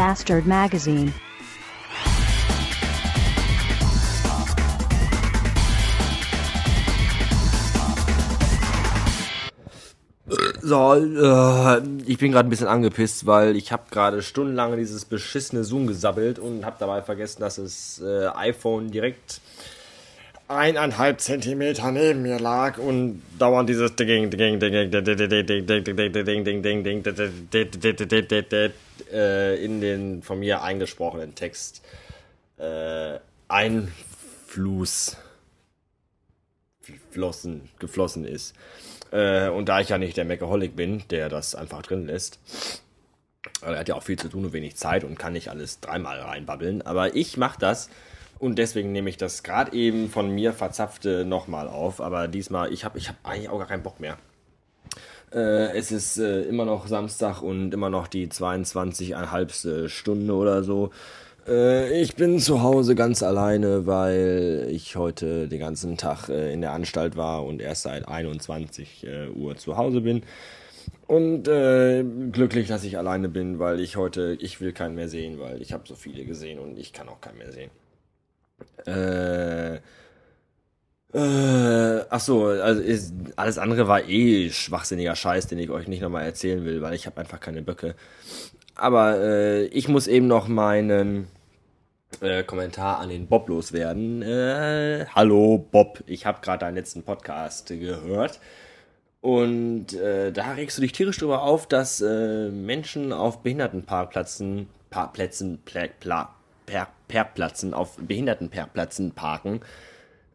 Bastard Magazine. So, äh, ich bin gerade ein bisschen angepisst, weil ich habe gerade stundenlang dieses beschissene Zoom gesabbelt und habe dabei vergessen, dass das äh, iPhone direkt eineinhalb Zentimeter neben mir lag und dauernd dieses Ding, Ding, Ding, Ding, Ding, Ding, Ding, Ding, Ding, Ding, Ding, äh, in den von mir eingesprochenen Text äh, Einfluss geflossen, geflossen ist. Äh, und da ich ja nicht der Meckerholic bin, der das einfach drin lässt, er hat ja auch viel zu tun und wenig Zeit und kann nicht alles dreimal reinbabbeln, aber ich mache das und deswegen nehme ich das gerade eben von mir verzapfte nochmal auf, aber diesmal, ich habe ich hab eigentlich auch gar keinen Bock mehr. Äh, es ist äh, immer noch Samstag und immer noch die 22,5 Stunde oder so. Äh, ich bin zu Hause ganz alleine, weil ich heute den ganzen Tag äh, in der Anstalt war und erst seit 21 äh, Uhr zu Hause bin. Und äh, glücklich, dass ich alleine bin, weil ich heute, ich will keinen mehr sehen, weil ich habe so viele gesehen und ich kann auch keinen mehr sehen. Äh, äh, ach so, also ist, alles andere war eh schwachsinniger Scheiß, den ich euch nicht nochmal erzählen will, weil ich habe einfach keine Böcke. Aber äh, ich muss eben noch meinen äh, Kommentar an den Bob loswerden. Äh, hallo Bob, ich habe gerade deinen letzten Podcast gehört. Und äh, da regst du dich tierisch drüber auf, dass äh, Menschen auf Behindertenparkplätzen, Parkplätzen, Pla, Pla, per, Perplätzen, auf Behindertenperplätzen parken,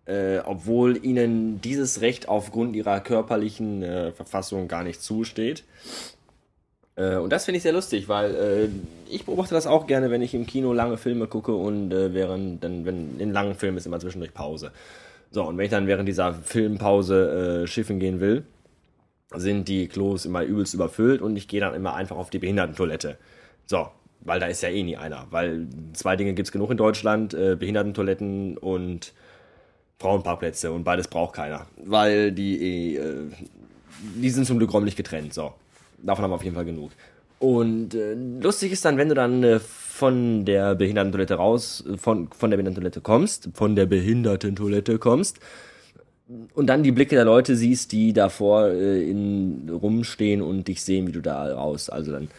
äh, obwohl ihnen dieses Recht aufgrund ihrer körperlichen äh, Verfassung gar nicht zusteht. Äh, und das finde ich sehr lustig, weil äh, ich beobachte das auch gerne, wenn ich im Kino lange Filme gucke und äh, während, dann, wenn in langen Filmen ist immer zwischendurch Pause. So, und wenn ich dann während dieser Filmpause schiffen gehen will, sind die Klos immer übelst überfüllt und ich gehe dann immer einfach auf die Behindertentoilette. So, weil da ist ja eh nie einer. Weil zwei Dinge gibt es genug in Deutschland, Behindertentoiletten und Frauenparkplätze und beides braucht keiner. Weil die eh, äh, die sind zum Glück räumlich getrennt, so davon haben wir auf jeden Fall genug. Und äh, lustig ist dann, wenn du dann äh, von der Behindertentoilette raus, von, von der Behindertentoilette kommst, von der Behindertentoilette kommst und dann die Blicke der Leute siehst, die davor äh, in, rumstehen und dich sehen, wie du da raus. Also dann,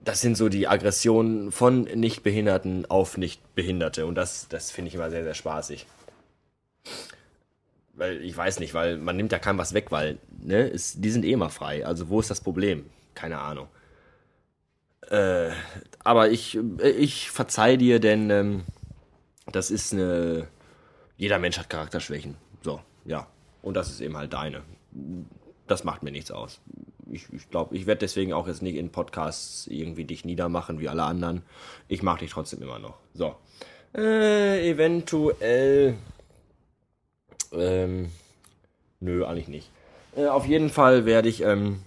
das sind so die Aggressionen von Nichtbehinderten auf Nichtbehinderte und das, das finde ich immer sehr, sehr spaßig weil ich weiß nicht, weil man nimmt ja keinem was weg, weil ne, ist, die sind eh immer frei. Also wo ist das Problem? Keine Ahnung. Äh, aber ich, ich verzeih dir, denn ähm, das ist eine. Jeder Mensch hat Charakterschwächen. So, ja. Und das ist eben halt deine. Das macht mir nichts aus. Ich, ich glaube, ich werde deswegen auch jetzt nicht in Podcasts irgendwie dich niedermachen wie alle anderen. Ich mag dich trotzdem immer noch. So. Äh, eventuell ähm, nö, eigentlich nicht. Äh, auf jeden Fall werde ich ähm,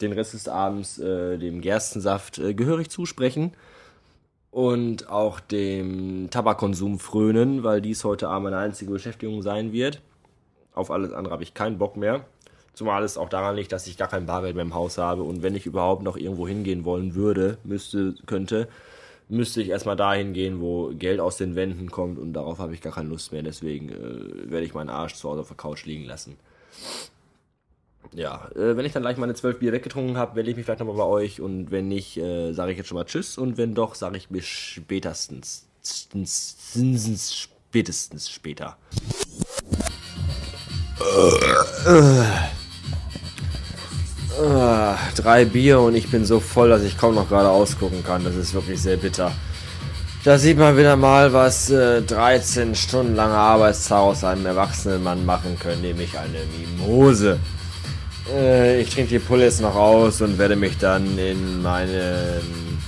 den Rest des Abends äh, dem Gerstensaft äh, gehörig zusprechen und auch dem Tabakkonsum frönen, weil dies heute Abend meine einzige Beschäftigung sein wird. Auf alles andere habe ich keinen Bock mehr. Zumal es auch daran liegt, dass ich gar kein Bargeld mehr im Haus habe und wenn ich überhaupt noch irgendwo hingehen wollen würde, müsste, könnte, müsste ich erstmal dahin gehen, wo Geld aus den Wänden kommt und darauf habe ich gar keine Lust mehr. Deswegen äh, werde ich meinen Arsch zu Hause auf der Couch liegen lassen. Ja, äh, wenn ich dann gleich meine zwölf Bier weggetrunken habe, melde ich mich vielleicht nochmal bei euch und wenn nicht, äh, sage ich jetzt schon mal Tschüss und wenn doch, sage ich bis spätestens, spätestens später. Drei Bier und ich bin so voll, dass ich kaum noch gerade ausgucken kann. Das ist wirklich sehr bitter. Da sieht man wieder mal, was äh, 13 Stunden lange Arbeitstag aus einem erwachsenen Mann machen können, nämlich eine Mimose. Äh, ich trinke die Pulle jetzt noch aus und werde mich dann in meinen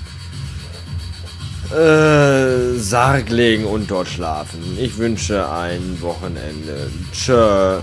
äh, Sarg legen und dort schlafen. Ich wünsche ein Wochenende. Tschö.